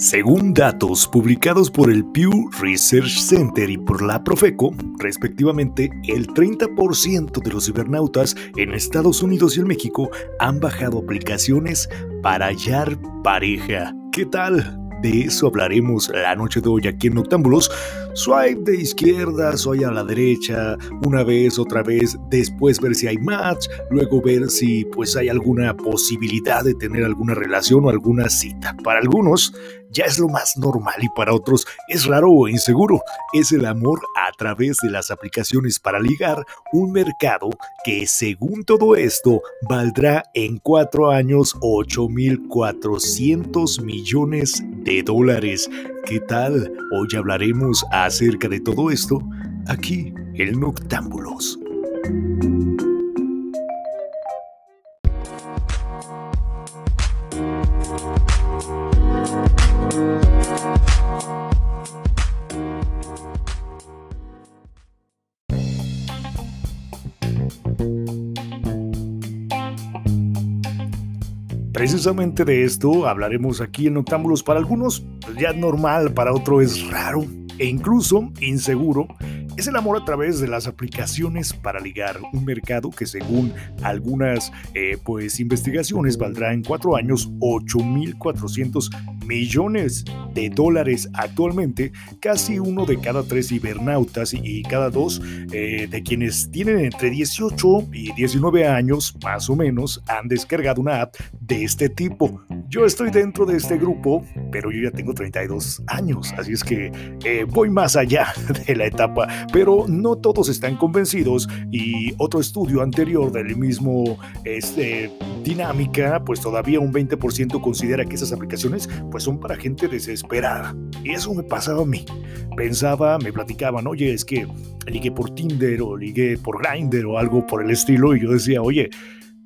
Según datos publicados por el Pew Research Center y por la Profeco, respectivamente, el 30% de los cibernautas en Estados Unidos y en México han bajado aplicaciones para hallar pareja. ¿Qué tal? De eso hablaremos la noche de hoy aquí en Noctámbulos. Swipe de izquierda, swipe a la derecha, una vez, otra vez, después ver si hay match, luego ver si pues hay alguna posibilidad de tener alguna relación o alguna cita. Para algunos ya es lo más normal y para otros es raro o inseguro. Es el amor a través de las aplicaciones para ligar, un mercado que según todo esto valdrá en cuatro años 8.400 millones de dólares. ¿Qué tal? Hoy hablaremos acerca de todo esto aquí en Noctámbulos. Precisamente de esto hablaremos aquí en Noctámbulos. Para algunos pues, ya normal, para otros es raro e incluso inseguro es el amor a través de las aplicaciones para ligar, un mercado que según algunas eh, pues, investigaciones valdrá en cuatro años 8.400 millones de dólares actualmente, casi uno de cada tres cibernautas y cada dos eh, de quienes tienen entre 18 y 19 años, más o menos, han descargado una app de este tipo. Yo estoy dentro de este grupo, pero yo ya tengo 32 años, así es que eh, voy más allá de la etapa pero no todos están convencidos y otro estudio anterior del mismo este, dinámica, pues todavía un 20% considera que esas aplicaciones pues son para gente desesperada. Y eso me pasaba a mí. Pensaba, me platicaban, oye, es que ligué por Tinder o ligué por Grindr o algo por el estilo y yo decía, oye,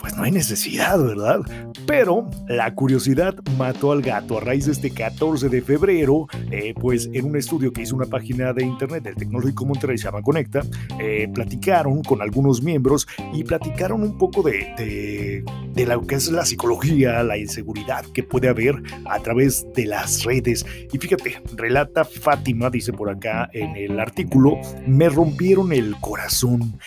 pues no hay necesidad, ¿verdad? Pero la curiosidad mató al gato a raíz de este 14 de febrero, eh, pues en un estudio que hizo una página de internet del Tecnológico Monterrey, se llama Conecta, eh, platicaron con algunos miembros y platicaron un poco de, de, lo que es la psicología, la inseguridad que puede haber a través de las redes. Y fíjate, relata Fátima, dice por acá en el artículo, me rompieron el corazón.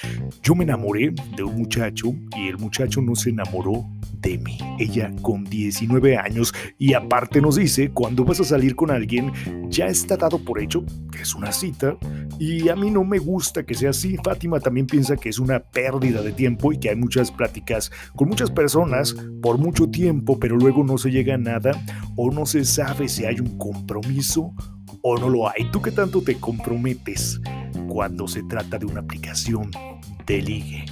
Yo me enamoré de un muchacho y el muchacho no se enamoró de mí. Ella con 19 años y aparte nos dice, cuando vas a salir con alguien, ya está dado por hecho que es una cita y a mí no me gusta que sea así. Fátima también piensa que es una pérdida de tiempo y que hay muchas pláticas con muchas personas por mucho tiempo, pero luego no se llega a nada o no se sabe si hay un compromiso o no lo hay. ¿Tú qué tanto te comprometes cuando se trata de una aplicación de ligue?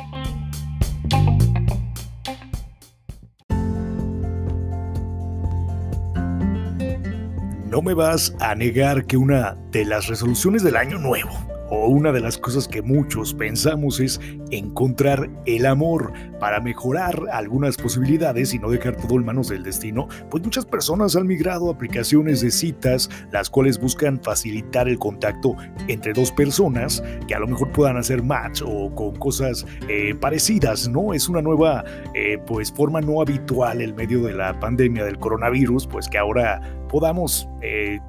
No me vas a negar que una de las resoluciones del año nuevo o una de las cosas que muchos pensamos es encontrar el amor para mejorar algunas posibilidades y no dejar todo en manos del destino, pues muchas personas han migrado a aplicaciones de citas, las cuales buscan facilitar el contacto entre dos personas que a lo mejor puedan hacer match o con cosas eh, parecidas, ¿no? Es una nueva eh, pues forma no habitual en medio de la pandemia del coronavirus, pues que ahora podamos eh,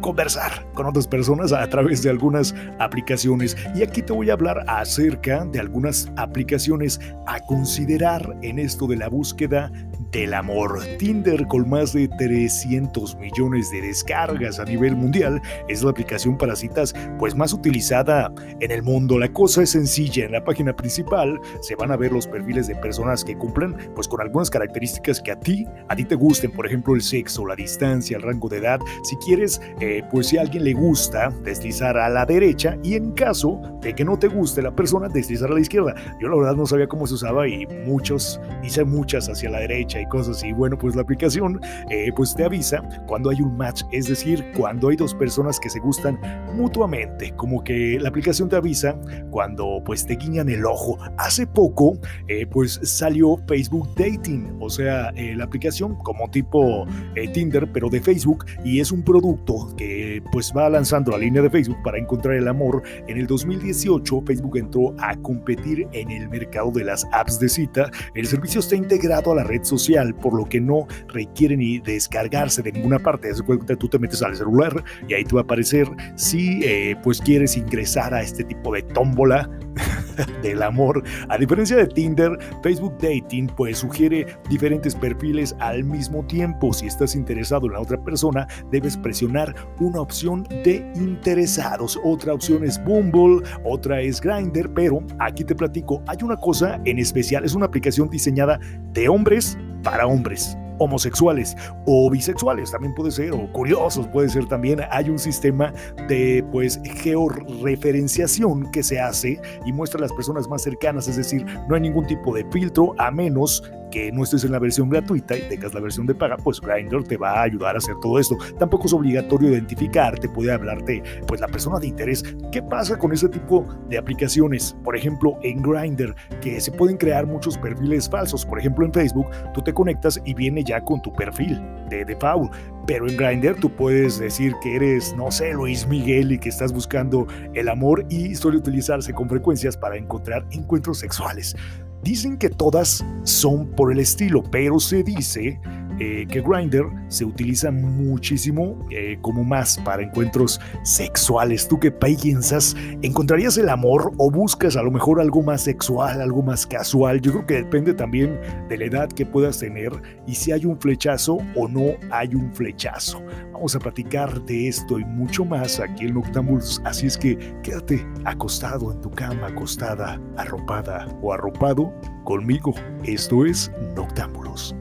conversar con otras personas a través de algunas aplicaciones. Y aquí te voy a hablar acerca de algunas aplicaciones a considerar en esto de la búsqueda del amor. Tinder con más de 300 millones de descargas a nivel mundial es la aplicación para citas pues más utilizada en el mundo. La cosa es sencilla, en la página principal se van a ver los perfiles de personas que cumplen pues con algunas características que a ti a ti te gusten, por ejemplo el sexo, la distancia, el rango de edad. Si quieres eh, pues si a alguien le gusta deslizar a la derecha y en caso de que no te guste la persona deslizar a la izquierda. Yo la verdad no sabía cómo se usaba y muchos hice muchas hacia la derecha y cosas y bueno pues la aplicación eh, pues te avisa cuando hay un match es decir cuando hay dos personas que se gustan mutuamente como que la aplicación te avisa cuando pues te guiñan el ojo hace poco eh, pues salió Facebook Dating o sea eh, la aplicación como tipo Tinder pero de Facebook y es un producto que pues va lanzando la línea de Facebook para encontrar el amor, en el 2018 Facebook entró a competir en el mercado de las apps de cita. El servicio está integrado a la red social, por lo que no requiere ni descargarse de ninguna parte. Tú te metes al celular y ahí te va a aparecer si eh, pues quieres ingresar a este tipo de tómbola del amor. A diferencia de Tinder, Facebook Dating pues sugiere diferentes perfiles al mismo tiempo. Si estás interesado en la otra persona, debes presionar una opción de interesados. Otra opción es Bumble, otra es Grindr, pero aquí te platico, hay una cosa en especial, es una aplicación diseñada de hombres para hombres homosexuales o bisexuales, también puede ser, o curiosos, puede ser también. Hay un sistema de pues georreferenciación que se hace y muestra a las personas más cercanas, es decir, no hay ningún tipo de filtro a menos que no estés en la versión gratuita y tengas la versión de paga, pues Grindr te va a ayudar a hacer todo esto. Tampoco es obligatorio identificarte, puede hablarte pues la persona de interés. ¿Qué pasa con ese tipo de aplicaciones? Por ejemplo, en Grindr, que se pueden crear muchos perfiles falsos. Por ejemplo, en Facebook, tú te conectas y viene ya con tu perfil de default. Pero en Grindr tú puedes decir que eres, no sé, Luis Miguel y que estás buscando el amor y suele utilizarse con frecuencias para encontrar encuentros sexuales. Dicen que todas son por el estilo, pero se dice eh, que Grindr se utiliza muchísimo eh, como más para encuentros sexuales. ¿Tú qué piensas? ¿Encontrarías el amor o buscas a lo mejor algo más sexual, algo más casual? Yo creo que depende también de la edad que puedas tener y si hay un flechazo o no hay un flechazo. Vamos a platicar de esto y mucho más aquí en Noctambulos, así es que quédate acostado en tu cama, acostada, arropada o arropado conmigo. Esto es Noctámbulos.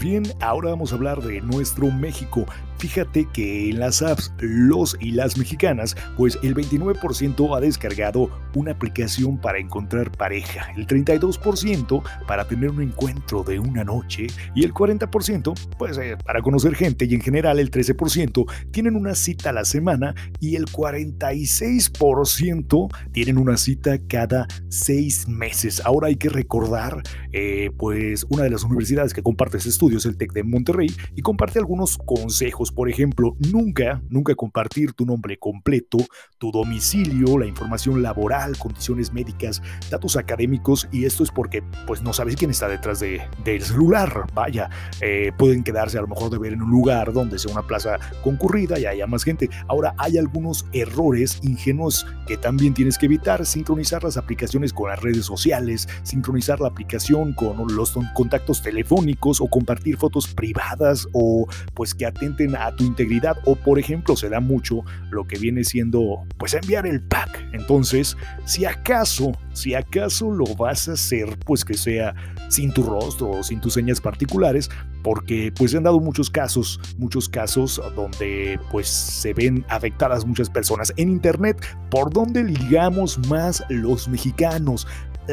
Bien, ahora vamos a hablar de nuestro México. Fíjate que en las apps Los y las mexicanas, pues el 29% ha descargado una aplicación para encontrar pareja, el 32% para tener un encuentro de una noche y el 40% pues eh, para conocer gente y en general el 13% tienen una cita a la semana y el 46% tienen una cita cada seis meses. Ahora hay que recordar eh, pues una de las universidades que comparte este estudio es el TEC de Monterrey y comparte algunos consejos por ejemplo, nunca, nunca compartir tu nombre completo, tu domicilio, la información laboral, condiciones médicas, datos académicos y esto es porque pues no sabes quién está detrás de, del celular. Vaya, eh, pueden quedarse a lo mejor de ver en un lugar donde sea una plaza concurrida y haya más gente. Ahora hay algunos errores ingenuos que también tienes que evitar, sincronizar las aplicaciones con las redes sociales, sincronizar la aplicación con los contactos telefónicos o compartir fotos privadas o pues que atenten a tu integridad o por ejemplo se da mucho lo que viene siendo pues enviar el pack. Entonces, si acaso, si acaso lo vas a hacer pues que sea sin tu rostro o sin tus señas particulares, porque pues se han dado muchos casos, muchos casos donde pues se ven afectadas muchas personas en internet, por donde ligamos más los mexicanos.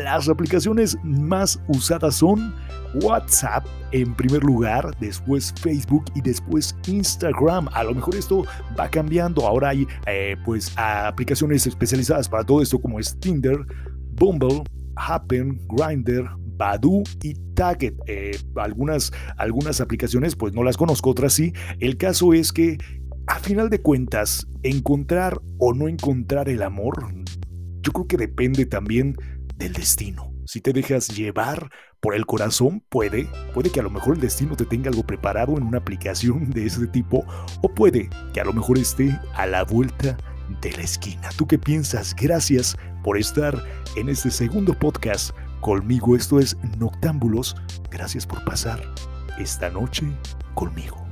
Las aplicaciones más usadas son WhatsApp en primer lugar, después Facebook y después Instagram. A lo mejor esto va cambiando. Ahora hay eh, pues aplicaciones especializadas para todo esto como es Tinder, Bumble, Happen, Grindr, Badu y Target. Eh, algunas, algunas aplicaciones pues no las conozco, otras sí. El caso es que a final de cuentas, encontrar o no encontrar el amor, yo creo que depende también del destino. Si te dejas llevar por el corazón, puede, puede que a lo mejor el destino te tenga algo preparado en una aplicación de ese tipo, o puede que a lo mejor esté a la vuelta de la esquina. ¿Tú qué piensas? Gracias por estar en este segundo podcast conmigo. Esto es Noctámbulos. Gracias por pasar esta noche conmigo.